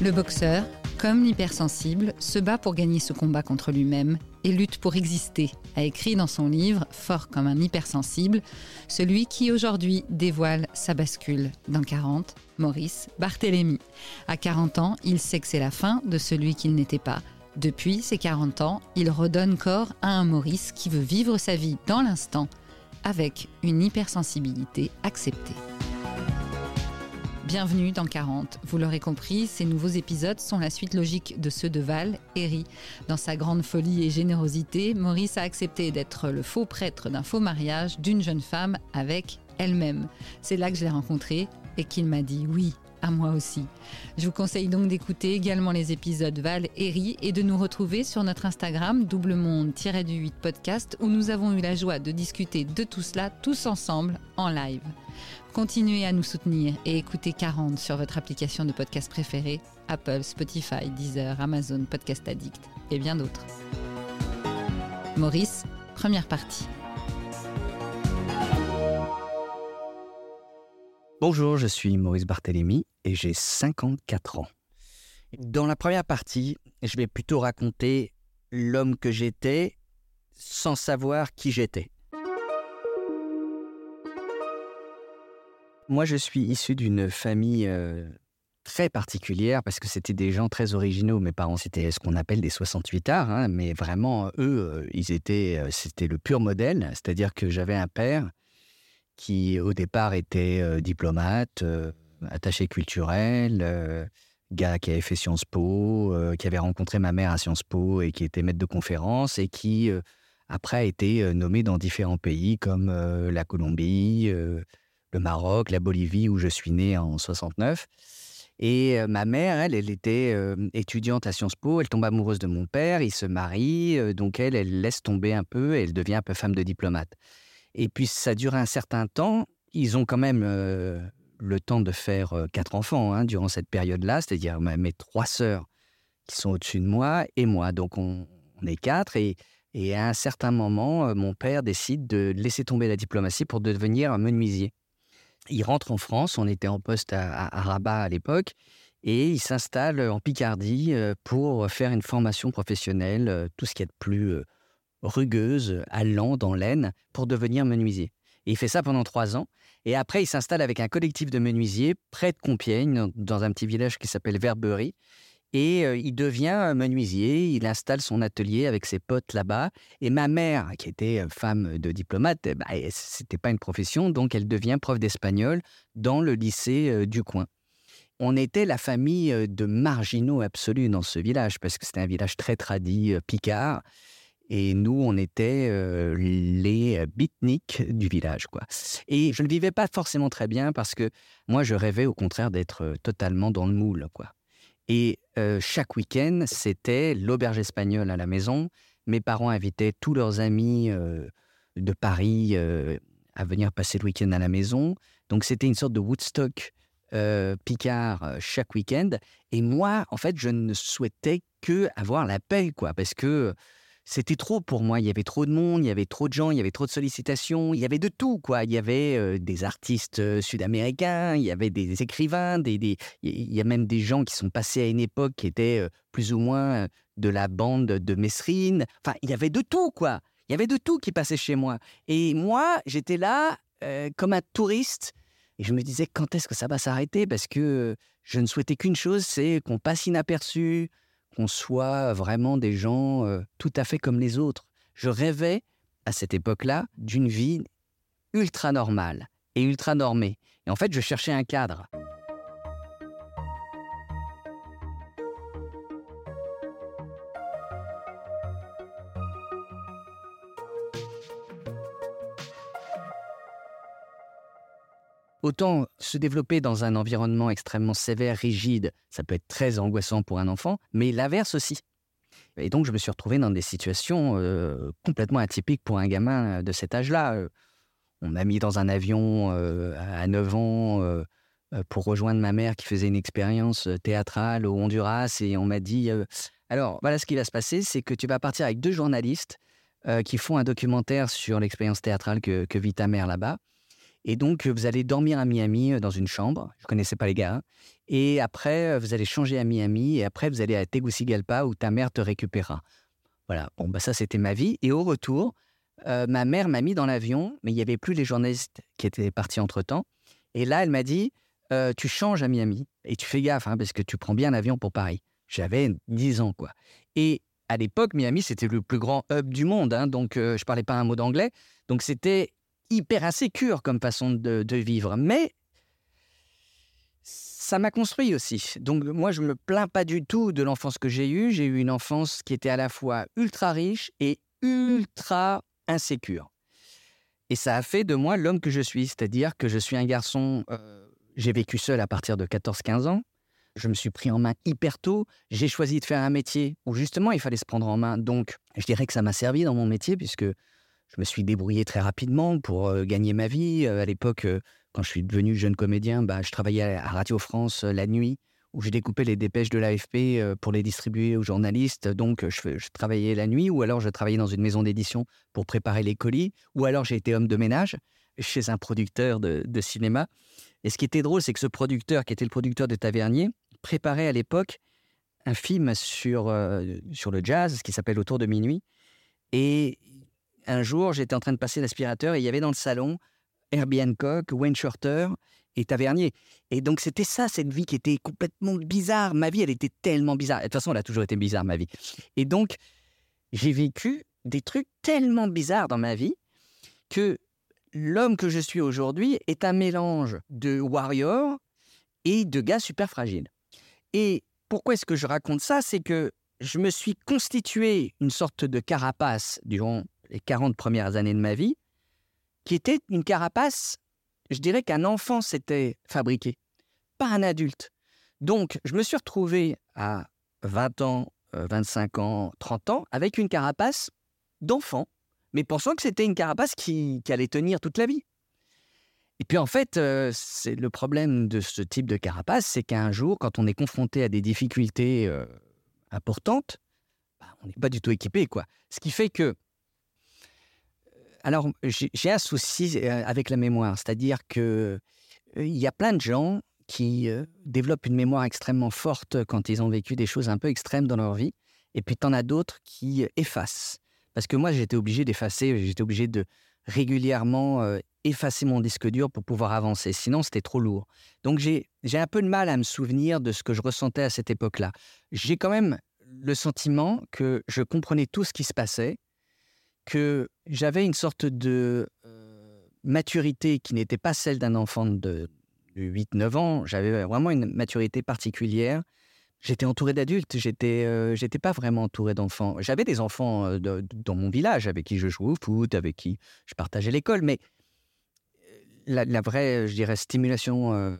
Le boxeur, comme l'hypersensible, se bat pour gagner ce combat contre lui-même et lutte pour exister, a écrit dans son livre Fort comme un hypersensible, celui qui aujourd'hui dévoile sa bascule dans 40, Maurice Barthélémy. À 40 ans, il sait que c'est la fin de celui qu'il n'était pas. Depuis ses 40 ans, il redonne corps à un Maurice qui veut vivre sa vie dans l'instant avec une hypersensibilité acceptée. Bienvenue dans 40. Vous l'aurez compris, ces nouveaux épisodes sont la suite logique de ceux de Val et Dans sa grande folie et générosité, Maurice a accepté d'être le faux prêtre d'un faux mariage d'une jeune femme avec elle-même. C'est là que je l'ai rencontré et qu'il m'a dit oui, à moi aussi. Je vous conseille donc d'écouter également les épisodes Val et Ri et de nous retrouver sur notre Instagram doublemonde-du8 podcast où nous avons eu la joie de discuter de tout cela tous ensemble en live. Continuez à nous soutenir et écoutez 40 sur votre application de podcast préférée, Apple, Spotify, Deezer, Amazon, Podcast Addict et bien d'autres. Maurice, première partie. Bonjour, je suis Maurice Barthélémy et j'ai 54 ans. Dans la première partie, je vais plutôt raconter l'homme que j'étais sans savoir qui j'étais. Moi, je suis issu d'une famille euh, très particulière parce que c'était des gens très originaux. Mes parents, c'était ce qu'on appelle des 68 arts, hein, mais vraiment, eux, euh, ils étaient, euh, c'était le pur modèle. C'est-à-dire que j'avais un père qui au départ était euh, diplomate, euh, attaché culturel, euh, gars qui avait fait Sciences Po, qui avait rencontré ma mère à Sciences Po et qui était maître de conférence et qui après a été nommé dans différents pays comme la Colombie, le Maroc, la Bolivie où je suis né en 69. Et ma mère, elle, elle était étudiante à Sciences Po, elle tombe amoureuse de mon père, il se marie, donc elle, elle laisse tomber un peu et elle devient un peu femme de diplomate. Et puis ça dure un certain temps. Ils ont quand même euh, le temps de faire euh, quatre enfants hein, durant cette période-là, c'est-à-dire mes trois sœurs qui sont au-dessus de moi et moi. Donc on, est quatre et, à un certain moment, euh, mon père décide de laisser tomber la diplomatie pour devenir un menuisier. Il rentre en France, on était en poste à, à Rabat à l'époque, et il s'installe en Picardie pour faire une formation professionnelle, tout ce qui est de plus rugueuse, allant dans l'aine, pour devenir menuisier. Il fait ça pendant trois ans. Et après, il s'installe avec un collectif de menuisiers près de Compiègne, dans un petit village qui s'appelle Verberie. Et euh, il devient menuisier, il installe son atelier avec ses potes là-bas. Et ma mère, qui était euh, femme de diplomate, bah, c'était pas une profession, donc elle devient prof d'espagnol dans le lycée euh, du coin. On était la famille de marginaux absolus dans ce village, parce que c'était un village très tradit, picard. Et nous, on était les beatniks du village, quoi. Et je ne vivais pas forcément très bien parce que moi, je rêvais au contraire d'être totalement dans le moule, quoi. Et chaque week-end, c'était l'auberge espagnole à la maison. Mes parents invitaient tous leurs amis de Paris à venir passer le week-end à la maison. Donc c'était une sorte de Woodstock Picard chaque week-end. Et moi, en fait, je ne souhaitais que avoir la paix, quoi, parce que c'était trop pour moi. Il y avait trop de monde, il y avait trop de gens, il y avait trop de sollicitations, il y avait de tout, quoi. Il y avait euh, des artistes euh, sud-américains, il y avait des écrivains, des, il y a même des gens qui sont passés à une époque qui étaient euh, plus ou moins de la bande de Messrine. Enfin, il y avait de tout, quoi. Il y avait de tout qui passait chez moi. Et moi, j'étais là comme un touriste. Et je me disais, quand est-ce que ça va s'arrêter? Parce que je ne souhaitais qu'une chose, c'est qu'on passe inaperçu, qu'on soit vraiment des gens euh, tout à fait comme les autres. Je rêvais, à cette époque-là, d'une vie ultra normale et ultra normée. Et en fait, je cherchais un cadre. Autant se développer dans un environnement extrêmement sévère, rigide, ça peut être très angoissant pour un enfant, mais l'inverse aussi. Et donc je me suis retrouvé dans des situations euh, complètement atypiques pour un gamin de cet âge-là. Euh, on m'a mis dans un avion euh, à 9 ans pour rejoindre ma mère qui faisait une expérience théâtrale au Honduras et on m'a dit alors voilà ce qui va se passer, c'est que tu vas partir avec deux journalistes qui font un documentaire sur l'expérience théâtrale que vit ta mère là-bas. Et donc, vous allez dormir à Miami dans une chambre. Je ne connaissais pas les gars. Et après, vous allez changer à Miami. Et après, vous allez à Tegucigalpa où ta mère te récupérera. Voilà. Bon, bah ça, c'était ma vie. Et au retour, ma mère m'a mis dans l'avion, mais il n'y avait plus les journalistes qui étaient partis entre-temps. Et là, elle m'a dit, tu changes à Miami et tu fais gaffe, hein, parce que tu prends bien l'avion pour Paris. J'avais 10 ans, quoi. Et à l'époque, Miami, c'était le plus grand hub du monde, hein, donc je ne parlais pas un mot d'anglais. Donc c'était hyper insécure comme façon de, vivre. Mais ça m'a construit aussi. Donc moi, je me plains pas du tout de l'enfance que j'ai eue. J'ai eu une enfance qui était à la fois ultra riche et ultra insécure. Et ça a fait de moi l'homme que je suis, c'est-à-dire que je suis un garçon, euh, j'ai vécu seul à partir de 14-15 ans, je me suis pris en main hyper tôt, j'ai choisi de faire un métier où justement il fallait se prendre en main, donc je dirais que ça m'a servi dans mon métier puisque je me suis débrouillé très rapidement pour gagner ma vie. À l'époque, quand je suis devenu jeune comédien, bah, je travaillais à Radio France la nuit où j'ai découpé les dépêches de l'AFP pour les distribuer aux journalistes. Donc, je, travaillais la nuit, ou alors je travaillais dans une maison d'édition pour préparer les colis, ou alors j'ai été homme de ménage chez un producteur de, cinéma. Et ce qui était drôle, c'est que ce producteur, qui était le producteur de Tavernier, préparait à l'époque un film sur, sur le jazz qui s'appelle Autour de minuit. Et un jour, j'étais en train de passer l'aspirateur et il y avait dans le salon Herbie Hancock, Wayne Shorter et tavernier. Et donc, c'était ça, cette vie qui était complètement bizarre. Ma vie, elle était tellement bizarre. de toute façon, elle a toujours été bizarre, ma vie. Et donc, j'ai vécu des trucs tellement bizarres dans ma vie que l'homme que je suis aujourd'hui est un mélange de warrior et de gars super fragile. Et pourquoi est-ce que je raconte ça? C'est que je me suis constitué une sorte de carapace durant les 40 premières années de ma vie, qui était une carapace je dirais qu'un enfant s'était fabriqué, pas un adulte. Donc, je me suis retrouvé à 20 ans, 25 euh, ans, 30 ans, avec une carapace d'enfant, mais pensant que c'était une carapace qui, allait tenir toute la vie. Et puis en fait, euh, c'est le problème de ce type de carapace, c'est qu'un jour, quand on est confronté à des difficultés euh, importantes, bah, on n'est pas du tout équipé, quoi. Ce qui fait que alors, j'ai un souci euh, avec la mémoire, c'est-à-dire que euh, il y a plein de gens qui euh, développent une mémoire extrêmement forte quand ils ont vécu des choses un peu extrêmes dans leur vie, et puis en as d'autres qui effacent. Parce que moi, j'étais obligé d'effacer, j'étais obligé de régulièrement effacer mon disque dur pour pouvoir avancer, sinon c'était trop lourd. Donc j'ai un peu de mal à me souvenir de ce que je ressentais à cette époque-là. J'ai quand même le sentiment que je comprenais tout ce qui se passait, que j'avais une sorte de maturité qui n'était pas celle d'un enfant de, 8-9 ans. J'avais vraiment une maturité particulière. J'étais entouré d'adultes, j'étais j'étais pas vraiment entouré d'enfants. J'avais des enfants dans mon village avec qui je jouais au foot, avec qui je partageais l'école, mais la, la, vraie, je dirais, stimulation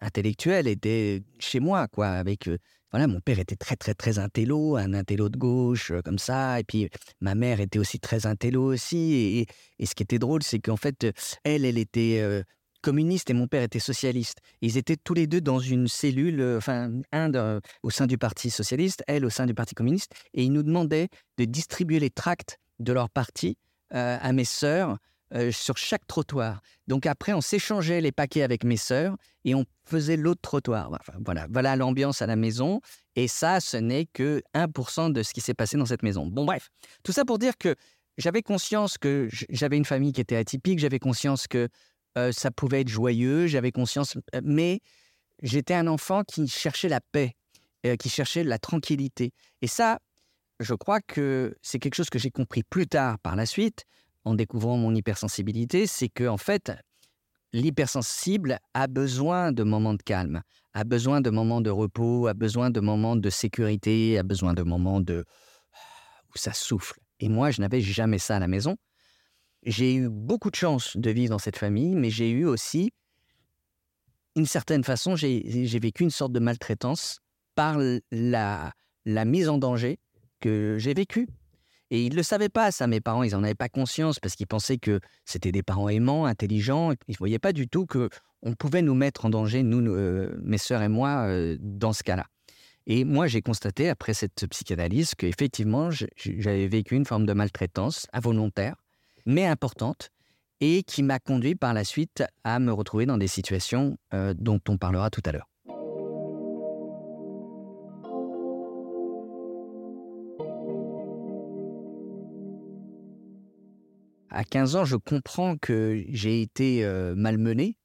intellectuelle était chez moi, quoi, avec voilà, mon père était très, très, très intello, un intello de gauche, euh, comme ça. Et puis, ma mère était aussi très intello aussi. Et, ce qui était drôle, c'est qu'en fait, elle, elle était euh, communiste et mon père était socialiste. ils étaient tous les deux dans une cellule, euh, enfin, un au sein du Parti socialiste, elle au sein du Parti communiste. Et ils nous demandaient de distribuer les tracts de leur parti à mes sœurs euh, sur chaque trottoir. Donc après, on s'échangeait les paquets avec mes sœurs et on faisait l'autre trottoir. voilà, voilà l'ambiance à la maison. Et ça, ce n'est que 1% de ce qui s'est passé dans cette maison. Bon, bref, tout ça pour dire que j'avais conscience que j'avais une famille qui était atypique, j'avais conscience que euh, ça pouvait être joyeux, j'avais conscience, euh, mais j'étais un enfant qui cherchait la paix, qui cherchait la tranquillité. Et ça, je crois que c'est quelque chose que j'ai compris plus tard par la suite, en découvrant mon hypersensibilité, c'est que en fait, l'hypersensible a besoin de moments de calme, a besoin de moments de repos, a besoin de moments de sécurité, a besoin de moments de où ça souffle. Et moi, je n'avais jamais ça à la maison. J'ai eu beaucoup de chance de vivre dans cette famille, mais j'ai eu aussi, d'une certaine façon, j'ai vécu une sorte de maltraitance par la, la mise en danger que j'ai vécue. Et ils ne le savaient pas, ça, mes parents, ils n'en avaient pas conscience parce qu'ils pensaient que c'était des parents aimants, intelligents. Ils ne voyaient pas du tout qu'on pouvait nous mettre en danger, nous, euh, mes sœurs et moi, euh, dans ce cas-là. Et moi, j'ai constaté, après cette psychanalyse, qu'effectivement, j'avais vécu une forme de maltraitance involontaire, mais importante. et qui m'a conduit par la suite à me retrouver dans des situations euh, dont on parlera tout à l'heure. À 15 ans, je comprends que j'ai été malmené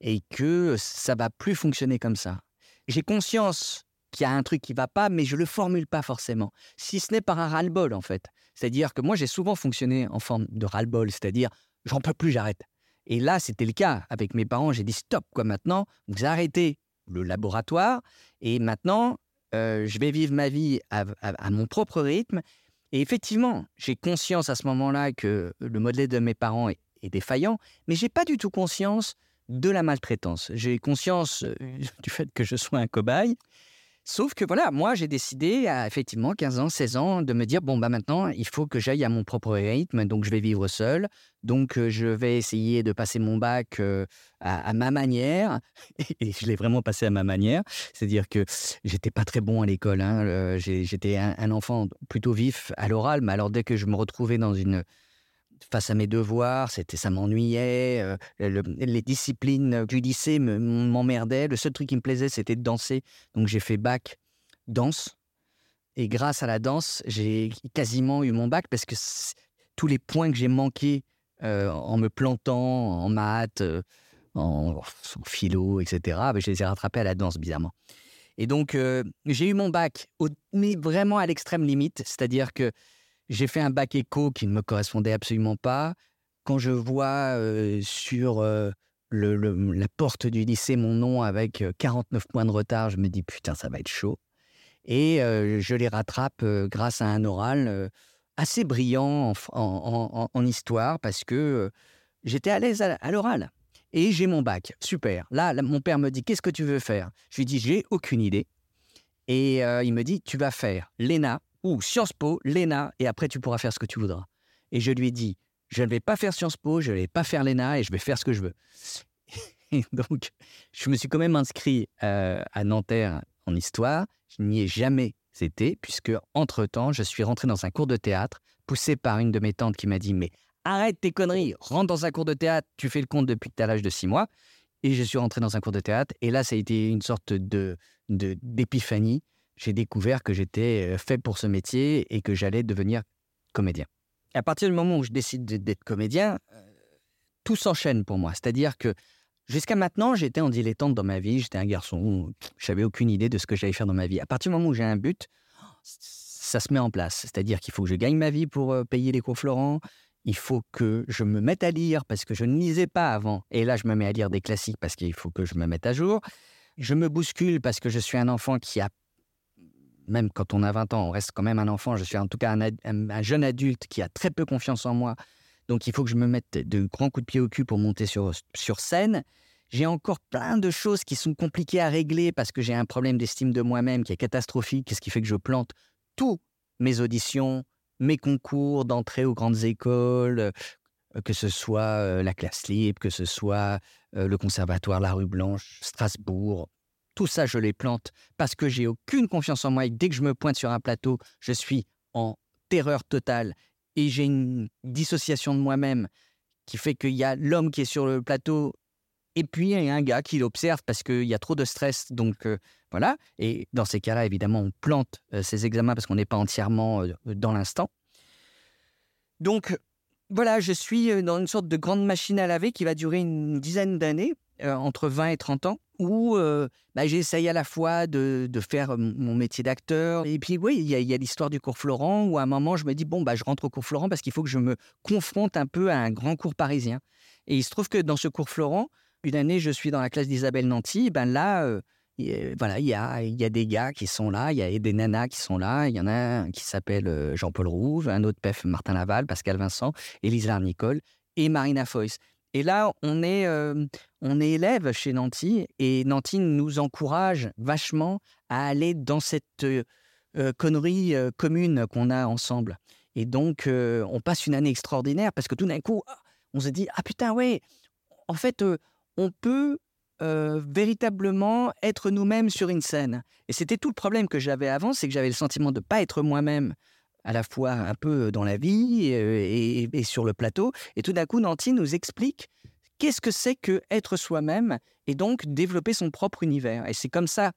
et que ça va plus fonctionner comme ça. J'ai conscience qu'il y a un truc qui va pas, mais je le formule pas forcément. Si ce n'est par un ras-le-bol, en fait. C'est-à-dire que moi, j'ai souvent fonctionné en forme de ras-le-bol, c'est-à-dire j'en peux plus, j'arrête. Et là, c'était le cas avec mes parents. J'ai dit stop, quoi. Maintenant, vous arrêtez le laboratoire et maintenant, je vais vivre ma vie à, mon propre rythme. Et effectivement, j'ai conscience à ce moment-là que le modèle de mes parents est, défaillant, mais j'ai pas du tout conscience de la maltraitance. J'ai conscience euh, du fait que je sois un cobaye Sauf que voilà, moi j'ai décidé à effectivement 15 ans, 16 ans de me dire bon bah maintenant il faut que j'aille à mon propre rythme, donc je vais vivre seul, donc euh, je vais essayer de passer mon bac euh, à, ma manière. Et je l'ai vraiment passé à ma manière, c'est-à-dire que j'étais pas très bon à l'école, hein, j'étais un, enfant plutôt vif à l'oral, mais alors dès que je me retrouvais dans une face à mes devoirs, c'était ça m'ennuyait. Euh, les disciplines du lycée m'emmerdaient. Le seul truc qui me plaisait, c'était de danser. Donc j'ai fait bac danse. Et grâce à la danse, j'ai quasiment eu mon bac parce que tous les points que j'ai manqués euh, en me plantant en maths, euh, en, philo, etc., ben, je les ai rattrapés à la danse, bizarrement. Et donc, j'ai eu mon bac, mais vraiment à l'extrême limite, c'est-à-dire que j'ai fait un bac éco qui ne me correspondait absolument pas. Quand je vois sur la porte du lycée mon nom avec 49 points de retard, je me dis putain, ça va être chaud. Et je les rattrape grâce à un oral assez brillant en, histoire parce que j'étais à l'aise à, l'oral. Et j'ai mon bac. Super. Là, mon père me dit Qu'est-ce que tu veux faire? Je lui dis J'ai aucune idée. Et il me dit Tu vas faire l'ENA, ou Sciences Po, l'ENA, et après tu pourras faire ce que tu voudras. Et je lui ai dit, je ne vais pas faire Sciences Po, je ne vais pas faire l'ENA et je vais faire ce que je veux. Et donc, je me suis quand même inscrit euh, à Nanterre en histoire. Je n'y ai jamais été, puisque entre-temps, je suis rentré dans un cours de théâtre, poussé par une de mes tantes qui m'a dit Mais arrête tes conneries, rentre dans un cours de théâtre, tu fais le compte depuis que tu as l'âge de six mois. Et je suis rentré dans un cours de théâtre, et là, ça a été une sorte de d'épiphanie j'ai découvert que j'étais fait pour ce métier et que j'allais devenir comédien. à partir du moment où je décide d'être comédien, tout s'enchaîne pour moi. C'est-à-dire que jusqu'à maintenant, j'étais en dilettante dans ma vie, j'étais un garçon, je n'avais aucune idée de ce que j'allais faire dans ma vie. À partir du moment où j'ai un but, ça se met en place. C'est-à-dire qu'il faut que je gagne ma vie pour payer les cours Florent, il faut que je me mette à lire parce que je ne lisais pas avant. Et là, je me mets à lire des classiques parce qu'il faut que je me mette à jour. Je me bouscule parce que je suis un enfant qui a même quand on a 20 ans, on reste quand même un enfant. Je suis en tout cas un, jeune adulte qui a très peu confiance en moi. Donc il faut que je me mette de grands coups de pied au cul pour monter sur, sur scène. J'ai encore plein de choses qui sont compliquées à régler parce que j'ai un problème d'estime de moi-même qui est catastrophique, ce qui fait que je plante tous mes auditions, mes concours d'entrée aux grandes écoles, euh, que ce soit euh, la classe libre, que ce soit euh, le conservatoire La Rue Blanche, Strasbourg, tout ça, je les plante parce que j'ai aucune confiance en moi. Et dès que je me pointe sur un plateau, je suis en terreur totale et j'ai une dissociation de moi-même qui fait qu'il y a l'homme qui est sur le plateau et puis il y a un gars qui l'observe parce qu'il y a trop de stress. Donc euh, voilà. Et dans ces cas-là, évidemment, on plante euh, ces examens parce qu'on n'est pas entièrement euh, dans l'instant. Donc voilà, je suis dans une sorte de grande machine à laver qui va durer une dizaine d'années, entre 20 et 30 ans où bah, j'essaye à la fois de, faire mon métier d'acteur. Et puis, oui, il y a, l'histoire du cours Florent où à un moment, je me dis, bon, bah, je rentre au cours Florent parce qu'il faut que je me confronte un peu à un grand cours parisien. Et il se trouve que dans ce cours Florent, une année, je suis dans la classe d'Isabelle Nanty. ben là, voilà, il y a, y a des gars qui sont là, il y a des nanas qui sont là. Il y en a un qui s'appelle Jean-Paul Rouge, un autre PEF Martin Laval, Pascal Vincent, Élise Nicole et Marina Foïs. Et là, on est, on est élève chez Nanty et Nanty nous encourage vachement à aller dans cette connerie commune qu'on a ensemble. Et donc, on passe une année extraordinaire parce que tout d'un coup, ah, on se dit Ah putain, ouais, en fait, on peut véritablement être nous-mêmes sur une scène. Et c'était tout le problème que j'avais avant, c'est que j'avais le sentiment de ne pas être moi-même à la fois un peu dans la vie et, et sur le plateau. Et tout d'un coup, Nancy nous explique qu'est-ce que c'est que être soi-même et donc développer son propre univers. Et c'est comme ça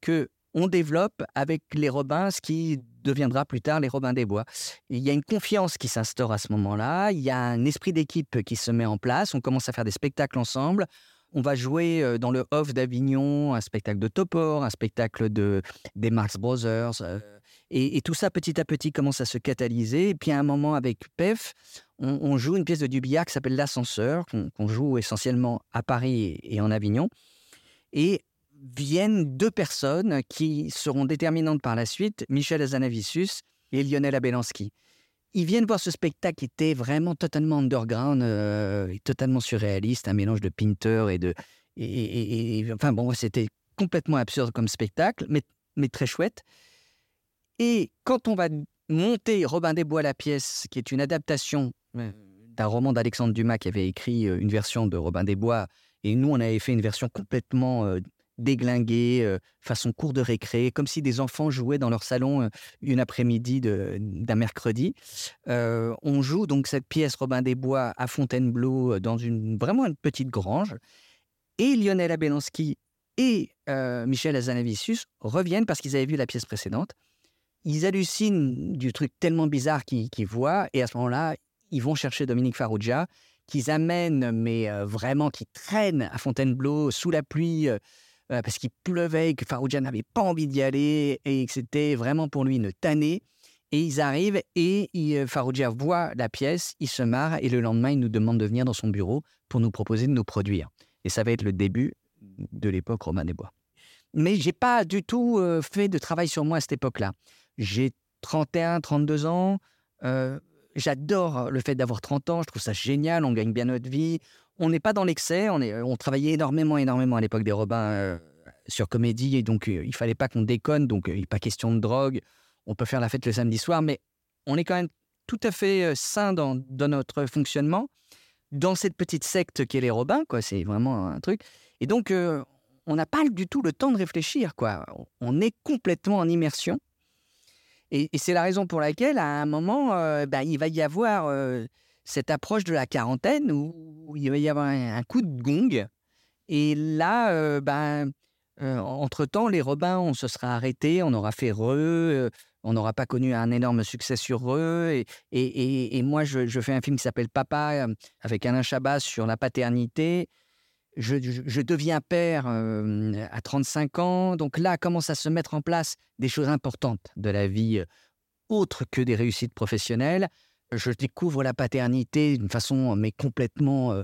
que on développe avec les Robins ce qui deviendra plus tard les Robins des Bois. Il y a une confiance qui s'instaure à ce moment-là, il y a un esprit d'équipe qui se met en place, on commence à faire des spectacles ensemble. On va jouer euh, dans le Off d'Avignon un spectacle de Topor, un spectacle de, des Marx Brothers. Euh, et, tout ça, petit à petit, commence à se catalyser. Et puis, à un moment, avec PEF, on, joue une pièce de Dubillard qui s'appelle L'Ascenseur, qu'on joue essentiellement à Paris et en Avignon. Et viennent deux personnes qui seront déterminantes par la suite, Michel Azanavicius et Lionel Abelansky. Ils viennent voir ce spectacle qui était vraiment totalement underground euh, et totalement surréaliste, un mélange de Pinter et de... Et, enfin bon, c'était complètement absurde comme spectacle, mais, mais très chouette. Et quand on va monter Robin des Bois la pièce, qui est une adaptation d'un roman d'Alexandre Dumas qui avait écrit euh, une version de Robin des Bois, et nous on avait fait une version complètement euh, déglingués, façon cours de récré, comme si des enfants jouaient dans leur salon une après-midi d'un mercredi. on joue donc cette pièce Robin des Bois à Fontainebleau dans une vraiment une petite grange. Et Lionel Abelansky et Michel Azanavicius reviennent parce qu'ils avaient vu la pièce précédente. Ils hallucinent du truc tellement bizarre qu'ils voient et à ce moment-là, ils vont chercher Dominique Farrugia qu'ils amènent, mais vraiment qui traînent à Fontainebleau sous la pluie euh, parce qu'il pleuvait, que Farouja n'avait pas envie d'y aller et que c'était vraiment pour lui une tannée. Et ils arrivent et il, Farouja voit la pièce, il se marre et le lendemain, il nous demande de venir dans son bureau pour nous proposer de nous produire. Et ça va être le début de l'époque Romain des Bois. Mais j'ai pas du tout euh, fait de travail sur moi à cette époque-là. J'ai 31, 32 ans. Euh, j'adore le fait d'avoir 30 ans. Je trouve ça génial. On gagne bien notre vie on n'est pas dans l'excès. On, travaillait énormément, énormément à l'époque des Robins euh, sur comédie. Et donc, euh, il fallait pas qu'on déconne. Donc, il euh, pas question de drogue. On peut faire la fête le samedi soir. Mais on est quand même tout à fait sain dans, notre fonctionnement. Dans cette petite secte qu'est les Robins, quoi. C'est vraiment un truc. Et donc, on n'a pas du tout le temps de réfléchir, quoi. On est complètement en immersion. Et, c'est la raison pour laquelle, à un moment, bah, il va y avoir cette approche de la quarantaine où, il va y avoir un, coup de gong. Et là, euh, ben, euh, entre-temps, les Robins, on se sera arrêté, on aura fait Re, euh, on n'aura pas connu un énorme succès sur Re. Et, et, moi, je, fais un film qui s'appelle Papa, avec Alain Chabat sur la paternité. Je, je, deviens père à 35 ans. Donc là, commence à se mettre en place des choses importantes de la vie, autres que des réussites professionnelles je découvre la paternité d'une façon, mais complètement.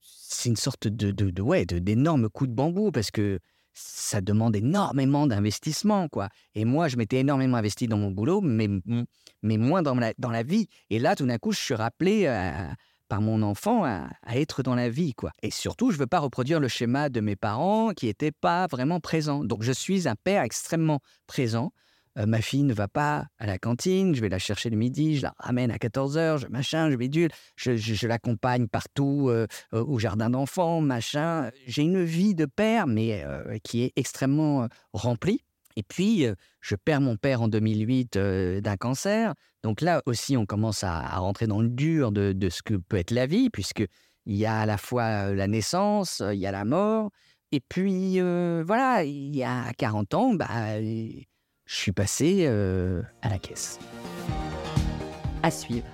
C'est une sorte de, de, ouais, d'énorme coup de bambou parce que ça demande énormément d'investissement, quoi. Et moi, je m'étais énormément investi dans mon boulot, mais, mais moins dans la, dans la vie. Et là, tout d'un coup, je suis rappelé par mon enfant à, à, être dans la vie, quoi. Et surtout, je veux pas reproduire le schéma de mes parents qui n'étaient pas vraiment présents. Donc, je suis un père extrêmement présent. Euh, ma fille ne va pas à la cantine, je vais la chercher le midi, je la ramène à 14h, je machin, je bidule, je, je, l'accompagne partout euh, au jardin d'enfants, machin. J'ai une vie de père, mais euh, qui est extrêmement remplie. Et puis, je perds mon père en 2008 d'un cancer. Donc là aussi, on commence à, rentrer dans le dur de, de, ce que peut être la vie, puisque il y a à la fois la naissance, il y a la mort. Et puis, voilà, il y a 40 ans, bah, je suis passé euh, à la caisse. À suivre.